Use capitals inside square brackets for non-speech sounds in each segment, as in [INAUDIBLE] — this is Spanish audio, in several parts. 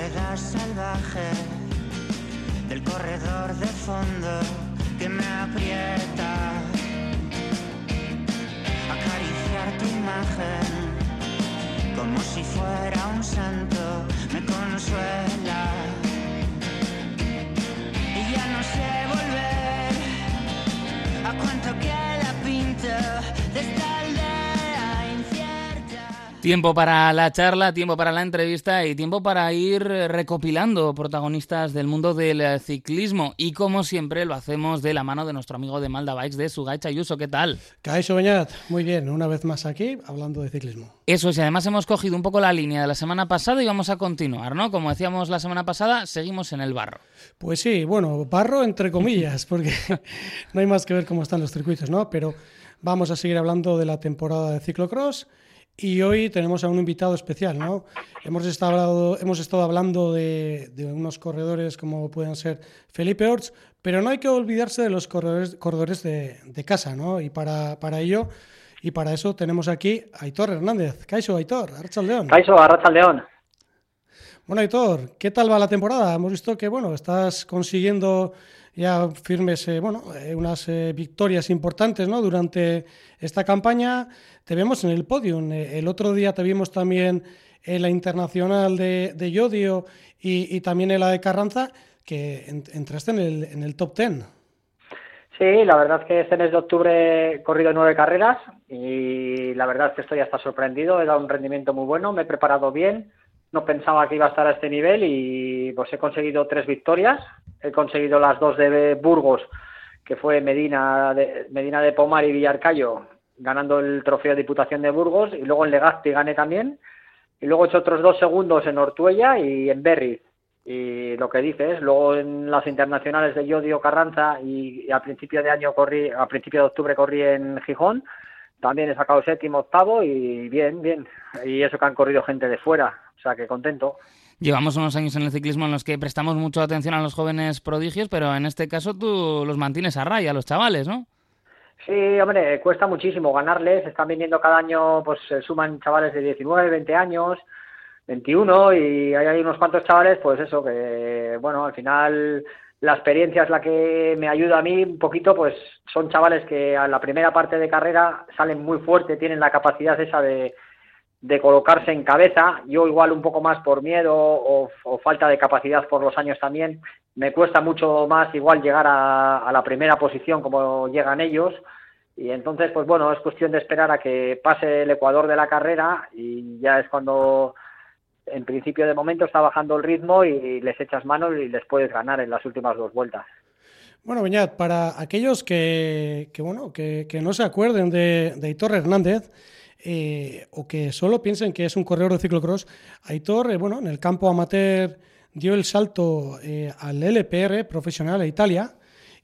soledad salvaje del corredor de fondo que me aprieta. Acariciar tu imagen como si fuera un santo me consuela. Y ya no sé volver a cuánto que la pinta de esta. Tiempo para la charla, tiempo para la entrevista y tiempo para ir recopilando protagonistas del mundo del ciclismo. Y como siempre lo hacemos de la mano de nuestro amigo de Malda Bikes de Sugay Chayuso. ¿Qué tal? Caixo Beñat, muy bien, una vez más aquí hablando de ciclismo. Eso es, y además hemos cogido un poco la línea de la semana pasada y vamos a continuar, ¿no? Como decíamos la semana pasada, seguimos en el barro. Pues sí, bueno, barro entre comillas, porque [LAUGHS] no hay más que ver cómo están los circuitos, ¿no? Pero vamos a seguir hablando de la temporada de ciclocross. Y hoy tenemos a un invitado especial, ¿no? Hemos estado, hemos estado hablando de, unos corredores como pueden ser Felipe Orts, pero no hay que olvidarse de los corredores, de, casa, ¿no? Y para, para ello y para eso tenemos aquí a Aitor Hernández. Caixo, Aitor, León. Caixo, León. Bueno, Aitor, ¿qué tal va la temporada? Hemos visto que, bueno, estás consiguiendo ya firmes, eh, bueno, eh, unas eh, victorias importantes, ¿no? Durante esta campaña te vemos en el podium. el otro día te vimos también en la internacional de, de Yodio y, y, también en la de Carranza, que entraste en el, en el top ten. Sí, la verdad es que este mes de octubre he corrido nueve carreras y la verdad es que estoy hasta sorprendido. He dado un rendimiento muy bueno, me he preparado bien. No pensaba que iba a estar a este nivel y pues he conseguido tres victorias. He conseguido las dos de Burgos, que fue Medina de, Medina de Pomar y Villarcayo, ganando el trofeo de Diputación de Burgos. Y luego en Legazpi gané también. Y luego he hecho otros dos segundos en Ortuella y en Berry y lo que dices, luego en las internacionales de Yodio Carranza y, a principio de año corrí, a principio de octubre corrí en Gijón, también he sacado séptimo, octavo y bien, bien. Y eso que han corrido gente de fuera, o sea que contento. Llevamos unos años en el ciclismo en los que prestamos mucha atención a los jóvenes prodigios, pero en este caso tú los mantienes a raya, los chavales, ¿no? Sí, hombre, cuesta muchísimo ganarles. Están viniendo cada año, pues se suman chavales de 19, 20 años 21 y hay unos cuantos chavales, pues eso, que bueno, al final la experiencia es la que me ayuda a mí un poquito, pues son chavales que a la primera parte de carrera salen muy fuerte, tienen la capacidad esa de, de colocarse en cabeza, yo igual un poco más por miedo o, falta de capacidad por los años también, me cuesta mucho más igual llegar a, a la primera posición como llegan ellos, y entonces pues bueno, es cuestión de esperar a que pase el ecuador de la carrera y ya es cuando en principio de momento está bajando el ritmo y les echas manos y les puedes ganar en las últimas dos vueltas. Bueno, Beñat, para aquellos que, bueno, que, no se acuerden de, de Aitor Hernández eh, o que solo piensen que es un corredor de ciclocross, Aitor, eh, bueno, en el campo amateur dio el salto eh, al LPR profesional a Italia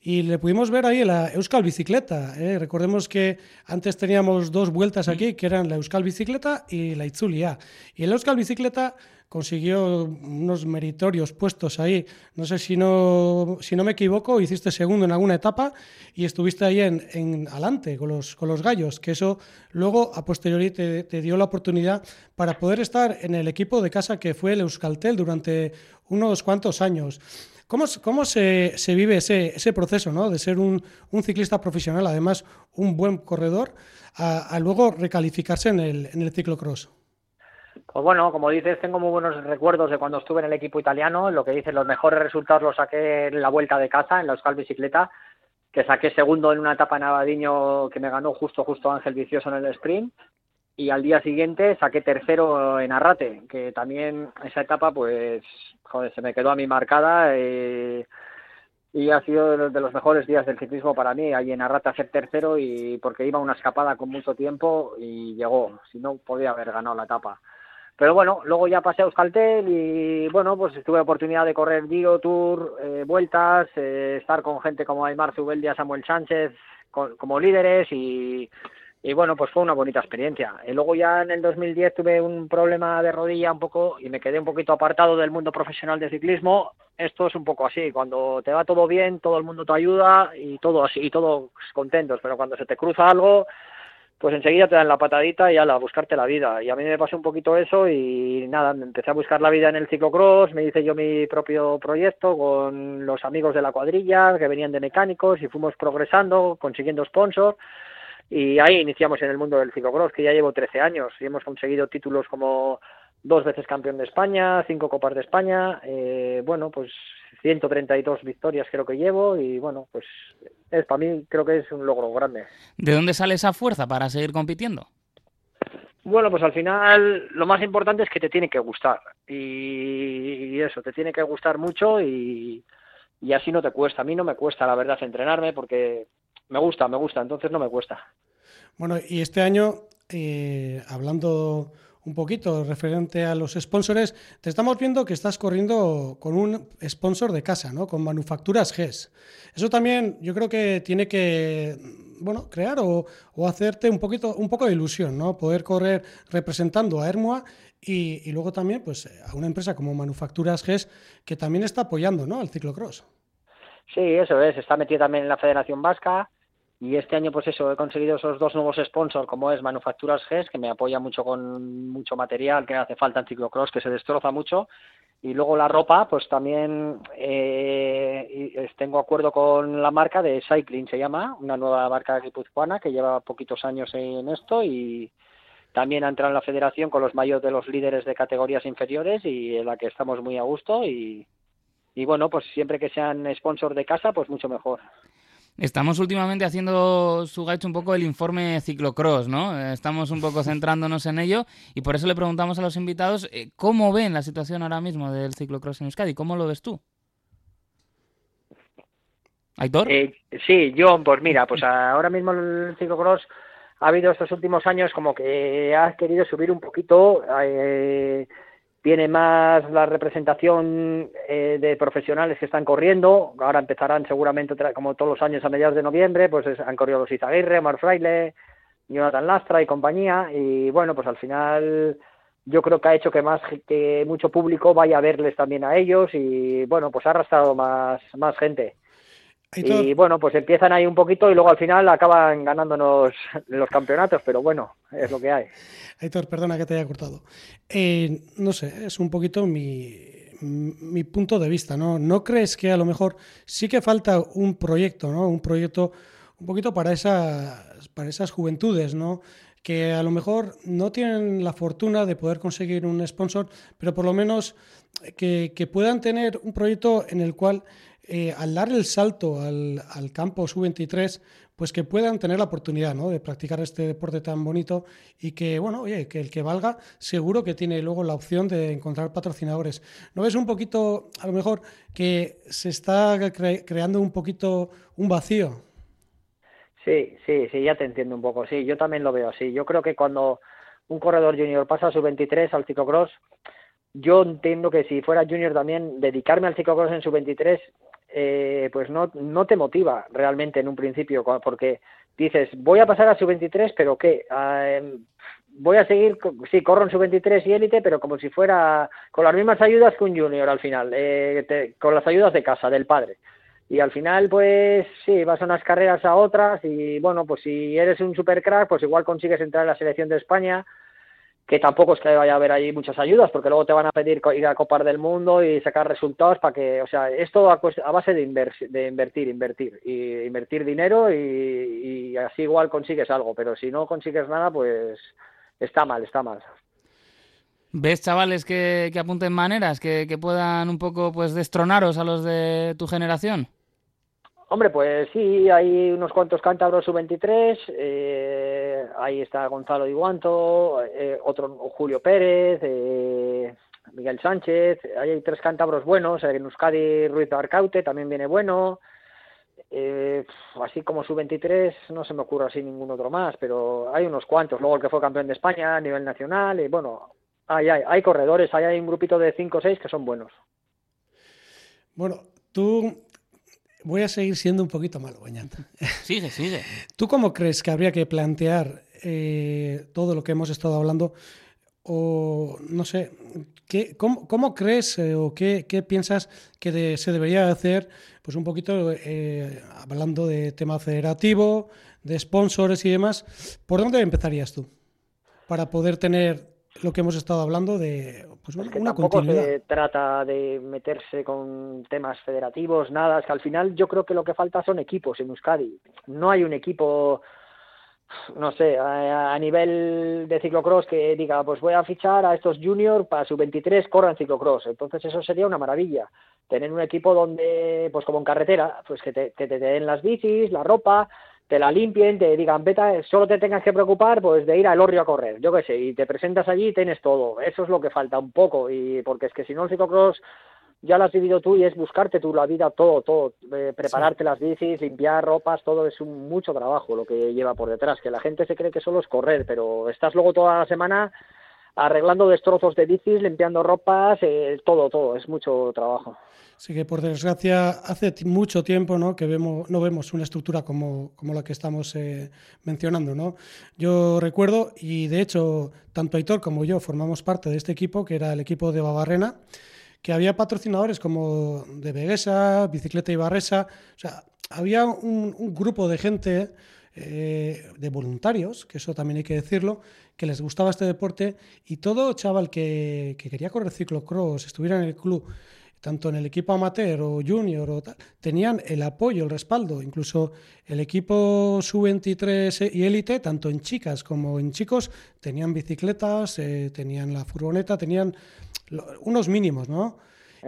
y le pudimos ver ahí la Euskal Bicicleta. Recordemos que antes teníamos dos vueltas aquí, que eran la Euskal Bicicleta y la Itzulia. Y el Euskal Bicicleta consiguió unos meritorios puestos ahí. No sé si no, si no me equivoco, hiciste segundo en alguna etapa y estuviste ahí en, en adelante con los, con los gallos, que eso luego a posteriori te, te, dio la oportunidad para poder estar en el equipo de casa que fue el Euskaltel durante unos cuantos años. ¿Cómo, cómo se, se, vive ese, ese proceso ¿no? de ser un, un, ciclista profesional, además un buen corredor, a, luego recalificarse en el, en el ciclocross? Pues bueno, como dices, tengo muy buenos recuerdos de cuando estuve en el equipo italiano. Lo que dices, los mejores resultados los saqué en la vuelta de casa, en la Euskal Bicicleta, que saqué segundo en una etapa en Abadiño que me ganó justo, justo Ángel Vicioso en el sprint y al día siguiente saqué tercero en Arrate, que también esa etapa, pues, joder, se me quedó a mí marcada eh, y ha sido de los mejores días del ciclismo para mí, ahí en Arrate hacer tercero y porque iba una escapada con mucho tiempo y llegó, si no podía haber ganado la etapa. Pero bueno, luego ya pasé a Euskaltel y bueno, pues tuve oportunidad de correr Giro, Tour, eh, vueltas, eh, estar con gente como Aymar Zubeldia, Samuel Sánchez, como líderes y y bueno, pues fue una bonita experiencia. Y luego ya en el 2010 tuve un problema de rodilla un poco y me quedé un poquito apartado del mundo profesional de ciclismo. Esto es un poco así, cuando te va todo bien, todo el mundo te ayuda y todo así, y todos contentos, pero cuando se te cruza algo, pues enseguida te dan la patadita y ala, a buscarte la vida. Y a mí me pasó un poquito eso y nada, me empecé a buscar la vida en el ciclocross, me hice yo mi propio proyecto con los amigos de la cuadrilla que venían de mecánicos y fuimos progresando, consiguiendo sponsor y ahí iniciamos en el mundo del ciclocross, que ya llevo 13 años y hemos conseguido títulos como dos veces campeón de España, cinco copas de España, eh, bueno, pues 132 victorias creo que llevo y bueno, pues es para mí creo que es un logro grande. ¿De dónde sale esa fuerza para seguir compitiendo? Bueno, pues al final lo más importante es que te tiene que gustar y, eso, te tiene que gustar mucho y, y así no te cuesta. A mí no me cuesta, la verdad, entrenarme porque me gusta, me gusta, entonces no me cuesta. Bueno, y este año, eh, hablando un poquito referente a los sponsors, te estamos viendo que estás corriendo con un sponsor de casa, ¿no? Con Manufacturas GES. Eso también yo creo que tiene que bueno, crear o, hacerte un poquito, un poco de ilusión, ¿no? Poder correr representando a Hermoa y, luego también pues, a una empresa como Manufacturas GES que también está apoyando ¿no? al ciclocross. Sí, eso es, está metido también en la Federación Vasca y este año, pues eso, he conseguido esos dos nuevos sponsors, como es Manufacturas GES, que me apoya mucho con mucho material que hace falta en ciclocross, que se destroza mucho. Y luego la ropa, pues también eh, tengo acuerdo con la marca de Cycling, se llama, una nueva marca guipuzcoana que lleva poquitos años en esto y también ha entrado en la federación con los mayores de los líderes de categorías inferiores y en la que estamos muy a gusto y, y bueno, pues siempre que sean sponsors de casa, pues mucho mejor. Estamos últimamente haciendo, su gacho un poco el informe ciclocross, ¿no? Estamos un poco centrándonos en ello y por eso le preguntamos a los invitados eh, cómo ven la situación ahora mismo del ciclocross en Euskadi, ¿cómo lo ves tú? ¿Aitor? Eh, sí, yo, pues mira, pues ahora mismo el ciclocross ha habido estos últimos años como que ha querido subir un poquito eh, viene más la representación eh, de profesionales que están corriendo. Ahora empezarán seguramente, como todos los años, a mediados de noviembre, pues han corrido los Izaguirre, Omar Fraile, Jonathan Lastra y compañía. Y bueno, pues al final yo creo que ha hecho que más que mucho público vaya a verles también a ellos y bueno, pues ha arrastrado más, más gente. Y bueno, pues empiezan ahí un poquito y luego al final acaban ganándonos los campeonatos, pero bueno, es lo que hay. Aitor, perdona que te haya cortado. Eh, no sé, es un poquito mi, mi punto de vista, ¿no? ¿No crees que a lo mejor sí que falta un proyecto, ¿no? Un proyecto un poquito para esas, para esas juventudes, ¿no? Que a lo mejor no tienen la fortuna de poder conseguir un sponsor, pero por lo menos que, que puedan tener un proyecto en el cual eh, al dar el salto al, al campo sub-23, pues que puedan tener la oportunidad ¿no? de practicar este deporte tan bonito y que, bueno, oye, que el que valga seguro que tiene luego la opción de encontrar patrocinadores. ¿No ves un poquito, a lo mejor, que se está creando un poquito un vacío? Sí, sí, sí, ya te entiendo un poco. Sí, yo también lo veo así. Yo creo que cuando un corredor junior pasa a su 23 al ciclocross, yo entiendo que si fuera junior también, dedicarme al ciclocross en su 23 eh, pues no, no te motiva realmente en un principio, porque dices, voy a pasar a su 23, pero ¿qué? Ah, em, voy a seguir, sí, corro en su 23 y élite, pero como si fuera con las mismas ayudas que un junior al final, eh, con las ayudas de casa, del padre. Y al final, pues sí, vas a unas carreras a otras y bueno, pues si eres un super crack, pues igual consigues entrar en la selección de España, que tampoco es que vaya a haber ahí muchas ayudas, porque luego te van a pedir ir a Copar del Mundo y sacar resultados para que, o sea, esto a, base de, invertir, invertir, invertir dinero y, así igual consigues algo, pero si no consigues nada, pues está mal, está mal. ¿Ves chavales que, que apunten maneras, que, que puedan un poco pues destronaros a los de tu generación? Hombre, pues sí, hay unos cuantos cántabros sub-23, eh, ahí está Gonzalo Iguanto, eh, otro Julio Pérez, eh, Miguel Sánchez, ahí hay tres cántabros buenos, en Euskadi Ruiz Arcaute también viene bueno, así como sub-23 no se me ocurre así ningún otro más, pero hay unos cuantos, luego el que fue campeón de España a nivel nacional, y bueno, hay, hay, hay corredores, hay, hay un grupito de 5 o 6 que son buenos. Bueno, tú voy a seguir siendo un poquito malo, Bañata. [LAUGHS] Sigue, sigue. ¿Tú cómo crees que habría que plantear eh, todo lo que hemos estado hablando? O no sé, ¿qué, cómo, crees eh, o qué, piensas que se debería hacer? Pues un poquito eh, hablando de tema federativo, de sponsors y demás, ¿por dónde empezarías tú? Para poder tener lo que hemos estado hablando de pues, Es que una tampoco continuidad. se trata de meterse con temas federativos, nada. Es que al final yo creo que lo que falta son equipos en Euskadi. No hay un equipo, no sé, a, a nivel de ciclocross que diga, pues voy a fichar a estos juniors para su 23 corran ciclocross. Entonces eso sería una maravilla. Tener un equipo donde, pues como en carretera, pues que te, que te den las bicis, la ropa, te la limpien, te digan, vete, solo te tengas que preocupar pues de ir al Orrio a correr, yo qué sé, y te presentas allí y tienes todo. Eso es lo que falta un poco, y porque es que si no el ciclocross ya lo has vivido tú y es buscarte tú la vida todo, todo, eh, prepararte las bicis, limpiar ropas, todo es un mucho trabajo lo que lleva por detrás, que la gente se cree que solo es correr, pero estás luego toda la semana arreglando destrozos de bicis, limpiando ropas, eh, todo, todo, es mucho trabajo. Sí que por desgracia hace mucho tiempo ¿no? que vemos, no vemos una estructura como, como la que estamos eh, mencionando. ¿no? Yo recuerdo, y de hecho tanto Aitor como yo formamos parte de este equipo, que era el equipo de Babarrena, que había patrocinadores como de Veguesa, Bicicleta Ibarresa, o sea, había un, un grupo de gente, eh, de voluntarios, que eso también hay que decirlo, que les gustaba este deporte y todo chaval que, que quería correr ciclocross, estuviera en el club, tanto en el equipo amateur o junior o tal, tenían el apoyo, el respaldo, incluso el equipo sub-23 y élite, tanto en chicas como en chicos, tenían bicicletas, eh, tenían la furgoneta, tenían unos mínimos, ¿no?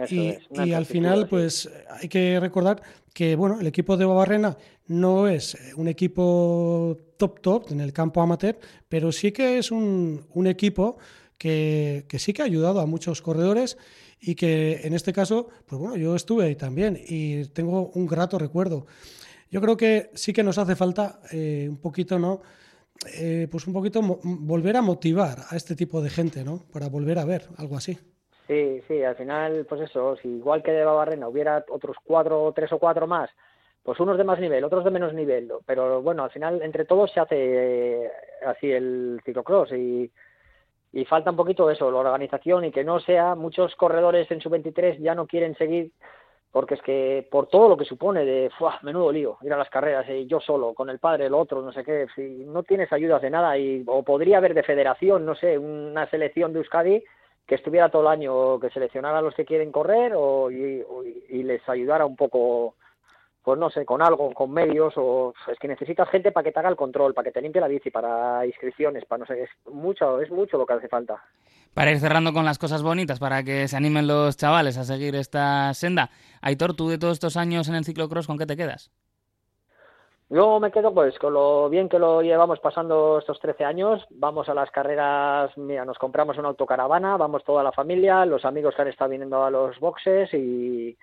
Eso y, es, una y al final, pues hay que recordar que bueno, el equipo de Babarrena no es eh, un equipo top top en el campo amateur, pero sí que es un, un equipo que, que sí que ha ayudado a muchos corredores y que en este caso, pues bueno, yo estuve ahí también y tengo un grato recuerdo. Yo creo que sí que nos hace falta eh, un poquito, ¿no? Eh, pues un poquito volver a motivar a este tipo de gente, ¿no? Para volver a ver algo así. Sí, sí, al final, pues eso, si igual que de Babarrena hubiera otros cuatro, tres o cuatro más, pues unos de más nivel, otros de menos nivel, pero bueno, al final entre todos se hace eh, así el ciclocross y, falta un poquito eso, la organización y que no sea, muchos corredores en su 23 ya no quieren seguir porque es que por todo lo que supone de, ¡fua! menudo lío, ir a las carreras y yo solo, con el padre, el otro, no sé qué, no tienes ayudas de nada y o podría haber de federación, no sé, una selección de Euskadi que estuviera todo el año, que seleccionara a los que quieren correr o, y, les ayudara un poco, pues no sé, con algo, con medios, o es que necesitas gente para que te haga el control, para que te limpie la bici, para inscripciones, para no sé, es mucho, es mucho lo que hace falta. Para ir cerrando con las cosas bonitas, para que se animen los chavales a seguir esta senda. Aitor, tú de todos estos años en el ciclocross, ¿con qué te quedas? Yo me quedo pues con lo bien que lo llevamos pasando estos 13 años. Vamos a las carreras, mira, nos compramos una autocaravana, vamos toda la familia, los amigos que han estado viniendo a los boxes y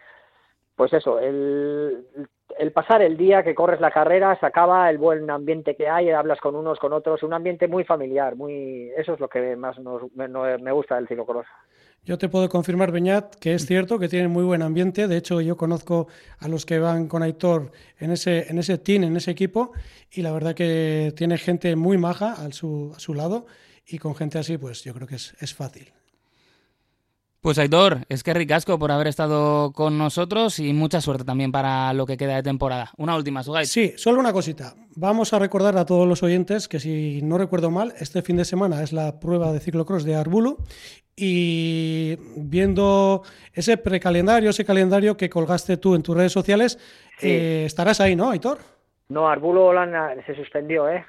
pues eso, el, el pasar el día que corres la carrera, se acaba el buen ambiente que hay, hablas con unos, con otros, un ambiente muy familiar, muy eso es lo que más nos, me, me gusta del ciclocross. Yo te puedo confirmar, Beñat, que es cierto que tienen muy buen ambiente. De hecho, yo conozco a los que van con Aitor en ese, en ese team, en ese equipo, y la verdad que tiene gente muy maja su, a su lado, y con gente así, pues yo creo que es, es fácil. Pues Aitor, es que ricasco por haber estado con nosotros y mucha suerte también para lo que queda de temporada. Una última, Sugait. Sí, solo una cosita. Vamos a recordar a todos los oyentes que, si no recuerdo mal, este fin de semana es la prueba de ciclocross de Arbulu. Y viendo ese precalendario, ese calendario que colgaste tú en tus redes sociales, Sí. eh, estarás ahí, ¿no, Aitor? No, Arbulo Holanda se suspendió, ¿eh?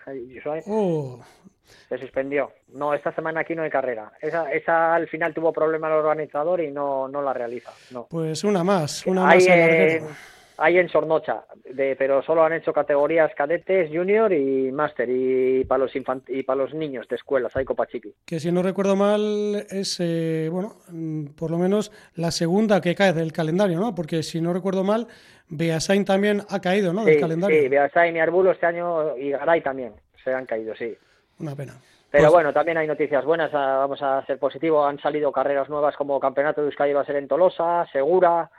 Oh, se suspendió. No, esta semana aquí no hay carrera. Esa, esa al final tuvo problema el organizador y no, no la realiza. No. pues una más, una hay, más. Hay en Sornocha, de, pero solo han hecho categorías cadetes, junior y máster y para los y para los niños de escuelas, hay Copa Chiqui. que si no recuerdo mal es, eh, bueno, por lo menos la segunda que cae del calendario, ¿no? Porque si no recuerdo mal, Beasain también ha caído, ¿no? Del Sí, calendario. sí, Beasain y Arbulo este año y Garay también se han caído, sí. Una pena. Pero Pues- bueno, también hay noticias buenas, ah, vamos a ser positivos, han salido carreras nuevas como Campeonato de Euskadi va a ser en Tolosa, Segura,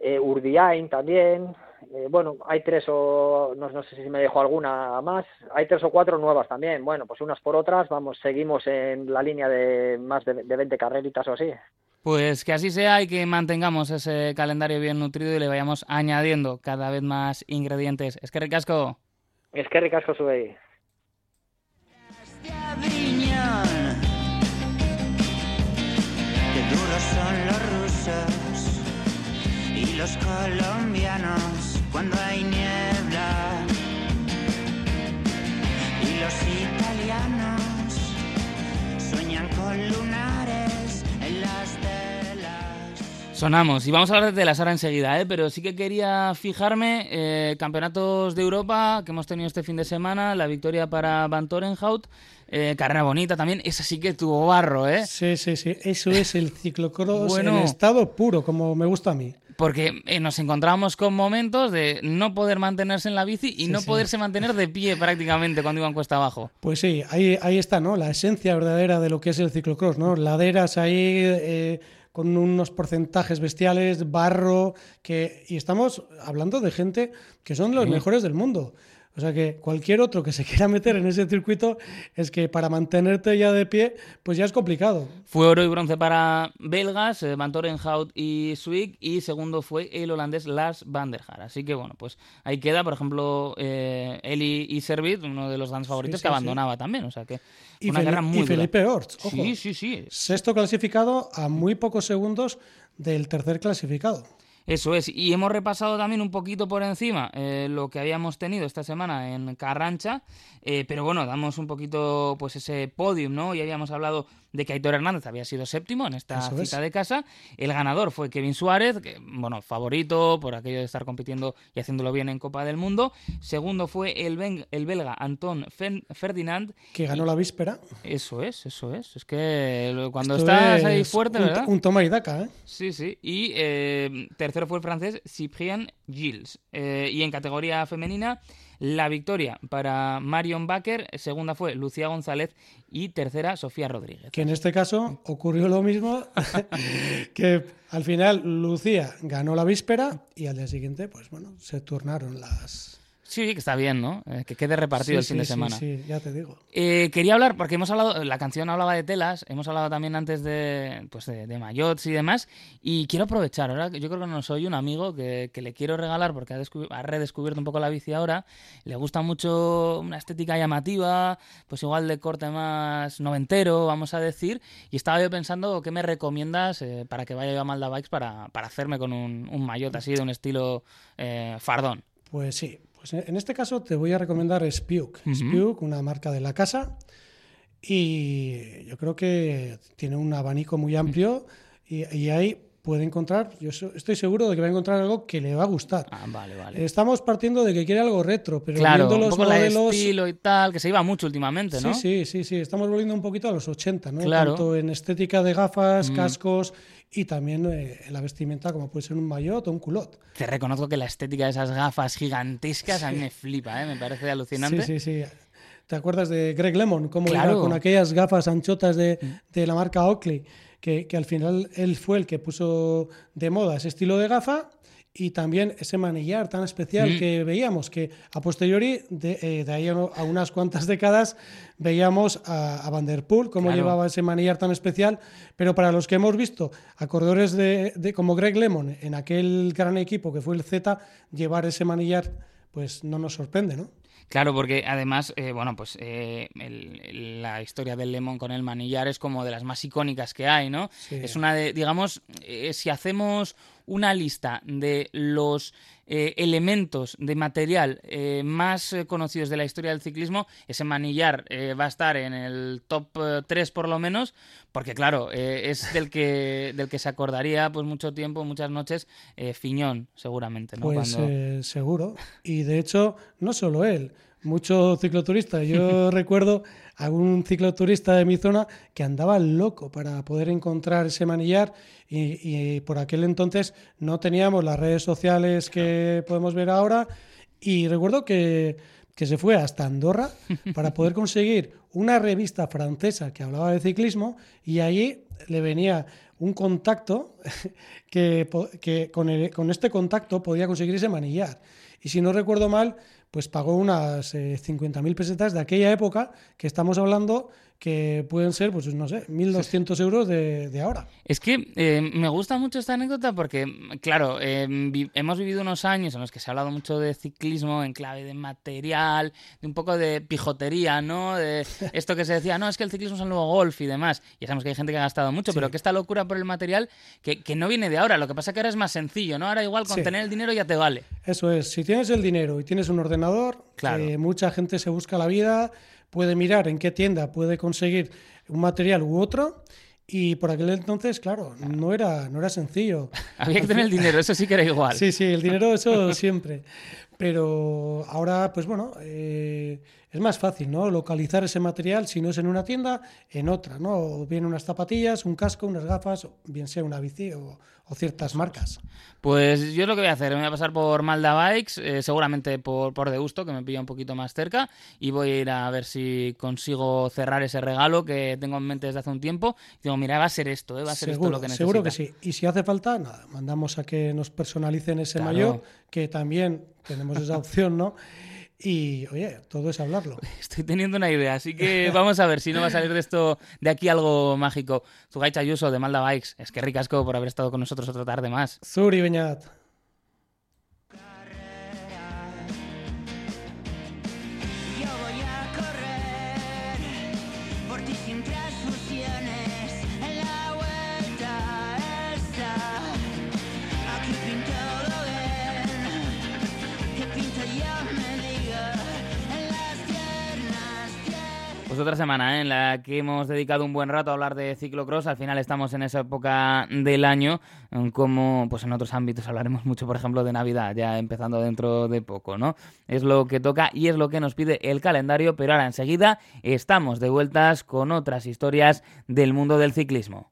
eh, Urdiain también, eh, bueno, hay tres o, no, no sé si me dejo alguna más, hay tres o cuatro nuevas también, bueno, pues unas por otras, vamos, seguimos en la línea de más de, de 20 carreritas o así. Pues que así sea y que mantengamos ese calendario bien nutrido y le vayamos añadiendo cada vez más ingredientes. Es que ricasco. Es que ricasco sube ahí. duros son los rusos y los colombianos cuando hay niebla. Y los italianos sueñan con lunares en las telas. Sonamos y vamos a hablar de la Sara enseguida, ¿eh? pero sí que quería fijarme, eh, campeonatos de Europa que hemos tenido este fin de semana, la victoria para Van Torenhout, eh, carrera bonita también, esa sí que tuvo barro, ¿eh? Sí, sí, sí. Eso es el ciclocross Bueno. en estado puro, como me gusta a mí. Porque eh, nos encontramos con momentos de no poder mantenerse en la bici y Sí, no sí. poderse mantener de pie prácticamente cuando iban cuesta abajo. Pues sí, ahí, ahí está, ¿no? La esencia verdadera de lo que es el ciclocross, ¿no? Laderas ahí eh, con unos porcentajes bestiales, barro, que y estamos hablando de gente que son los mejores del mundo. O sea que cualquier otro que se [LAUGHS] quiera meter en ese circuito es que para mantenerte ya de pie, pues ya es complicado. Fue oro y bronce para belgas, eh, Van Torenhout y Zwick, y segundo fue el holandés Lars van der Haar. Así que bueno, pues ahí queda, por ejemplo, eh, Eli y Servit, uno de los dance favoritos sí, que sí. abandonaba también. O sea que Y, una guerra muy y. Felipe Orts, ojo. Sí, sí, sí. Sexto clasificado a muy pocos segundos del tercer clasificado. Eso es, y hemos repasado también un poquito por encima eh, lo que habíamos tenido esta semana en Carrancha, eh, pero bueno, damos un poquito pues ese podium, ¿no? Ya habíamos hablado de que Aitor Hernández había sido séptimo en esta Eso cita es. de casa, el ganador fue Kevin Suárez, que bueno, favorito por aquello de estar compitiendo y haciéndolo bien en Copa del Mundo, segundo fue el, ben- el belga Anton Ferdinand, Que ganó la víspera. eso es, eso es, es que cuando Esto estás ahí fuerte, un, ¿verdad? un toma y daca, ¿eh? Sí, sí. Y eh, tercero fue el francés Cyprien Gilles. Eh, y en categoría femenina, la victoria para Marion Baker, segunda fue Lucía González y tercera Sofía Rodríguez. Que en este caso ocurrió lo mismo, [LAUGHS] que al final Lucía ganó la víspera y al día siguiente, pues bueno, se turnaron las... Sí, que está bien, ¿no? Eh, que quede repartido Sí, el fin sí, de sí, semana. Sí, ya te digo. Eh, quería hablar, porque hemos hablado, la canción hablaba de telas, hemos hablado también antes de, pues de, de maillots y demás, y quiero aprovechar, ahora yo creo que no soy un amigo que, que le quiero regalar, porque ha, ha redescubierto un poco la bici ahora, le gusta mucho una estética llamativa, pues igual de corte más noventero, vamos a decir, y estaba yo pensando, ¿qué me recomiendas eh, para que vaya yo a Malda Bikes para, para hacerme con un, un maillot así de un estilo fardón? Pues sí, pues en este caso te voy a recomendar Spiuk. Ujú. Spiuk, una marca de la casa, y yo creo que tiene un abanico muy amplio y, y ahí puede encontrar, yo estoy seguro de que va a encontrar algo que le va a gustar. Ah, vale, vale. Estamos partiendo de que quiere algo retro, pero Claro, viendo un los poco la modelos... estilo y tal, que se iba mucho últimamente, ¿no? Sí, sí, sí, sí. Estamos volviendo un poquito a los 80, ¿no? Claro. Tanto en estética de gafas, Mm. cascos y también eh, en la vestimenta, como puede ser un maillot o un culot. Te reconozco que la estética de esas gafas gigantescas a mí me flipa, ¿eh? me parece alucinante. Sí, sí, sí. ¿Te acuerdas de Greg Lemon? Cómo Claro. iba con aquellas gafas anchotas de, de la marca Oakley, que, que al final él fue el que puso de moda ese estilo de gafa y también ese manillar tan especial Mm. que veíamos, que a posteriori, de, eh, de ahí a, a unas cuantas décadas, veíamos a, a Van Der Poel, cómo Claro. llevaba ese manillar tan especial, pero para los que hemos visto a corredores de, de- como Greg Lemon en aquel gran equipo que fue el Z, llevar ese manillar, pues no nos sorprende, ¿no? Claro, porque además, eh, bueno, pues eh, el- la historia del Lemon con el manillar es como de las más icónicas que hay, ¿no? Sí. Es una de, digamos, eh, si hacemos una lista de los eh, elementos de material eh, más eh, conocidos de la historia del ciclismo, ese manillar eh, va a estar en el top 3 por lo menos, porque claro, eh, es del que, [LAUGHS] del que se acordaría pues mucho tiempo, muchas noches, eh, Fiñón, seguramente, ¿no? Pues Cuando- eh, seguro. Y de hecho, no solo él, mucho cicloturista. Yo [LAUGHS] recuerdo a un cicloturista de mi zona que andaba loco para poder encontrar ese manillar y, y por aquel entonces no teníamos las redes sociales que podemos ver ahora y recuerdo que, que se fue hasta Andorra [LAUGHS] para poder conseguir una revista francesa que hablaba de ciclismo y allí le venía un contacto [LAUGHS] que, que con, el- con este contacto podía conseguir ese manillar. Y si no recuerdo mal, pues pagó unas eh, 50.000 pesetas de aquella época que estamos hablando que pueden ser, pues no sé, 1.200 euros de, de ahora. Es que eh, me gusta mucho esta anécdota porque, claro, eh, vi- hemos vivido unos años en los que se ha hablado mucho de ciclismo en clave de material, de un poco de pijotería, ¿no? De [LAUGHS] esto que se decía, no, es que el ciclismo es el nuevo golf y demás. Ya sabemos que hay gente que ha gastado mucho, Sí. pero que esta locura por el material que, que no viene de ahora. Lo que pasa que ahora es más sencillo, ¿no? Ahora igual con Sí. tener el dinero ya te vale. Eso es, si tienes el dinero y tienes un ordenador, Claro. eh, mucha gente se busca la vida, puede mirar en qué tienda puede conseguir un material u otro. Y por aquel entonces, claro, no era, no era sencillo. [LAUGHS] Había que tener el dinero, eso sí que era igual. Sí, sí, el dinero, eso siempre. Pero ahora, pues bueno, eh, es más fácil, ¿no? Localizar ese material, si no es en una tienda, en otra, ¿no? O bien unas zapatillas, un casco, unas gafas, bien sea una bici o, o ciertas marcas. Pues yo es lo que voy a hacer, me voy a pasar por Malda Bikes, eh, seguramente por, por Deusto, que me pilla un poquito más cerca, y voy a ir a ver si consigo cerrar ese regalo que tengo en mente desde hace un tiempo. Y digo, mira, va a ser esto, ¿eh? va a ser seguro, esto lo que necesito. seguro que sí. Y si hace falta, nada, mandamos a que nos personalicen ese Claro. maillot, que también tenemos esa [LAUGHS] opción, ¿no? Y, oye, todo es hablarlo. [LAUGHS] Estoy teniendo una idea, así que [LAUGHS] vamos a ver si no va a salir de esto, de aquí algo mágico. Zugay Chayuso de Malda Bikes, es que ricasco por haber estado con nosotros otra tarde más. Zuri Beñat. Otra semana ¿eh? en la que hemos dedicado un buen rato a hablar de ciclocross. Al final estamos en esa época del año, como pues en otros ámbitos hablaremos mucho, por ejemplo, de Navidad, ya empezando dentro de poco, ¿no? Es lo que toca y es lo que nos pide el calendario, pero ahora enseguida estamos de vueltas con otras historias del mundo del ciclismo.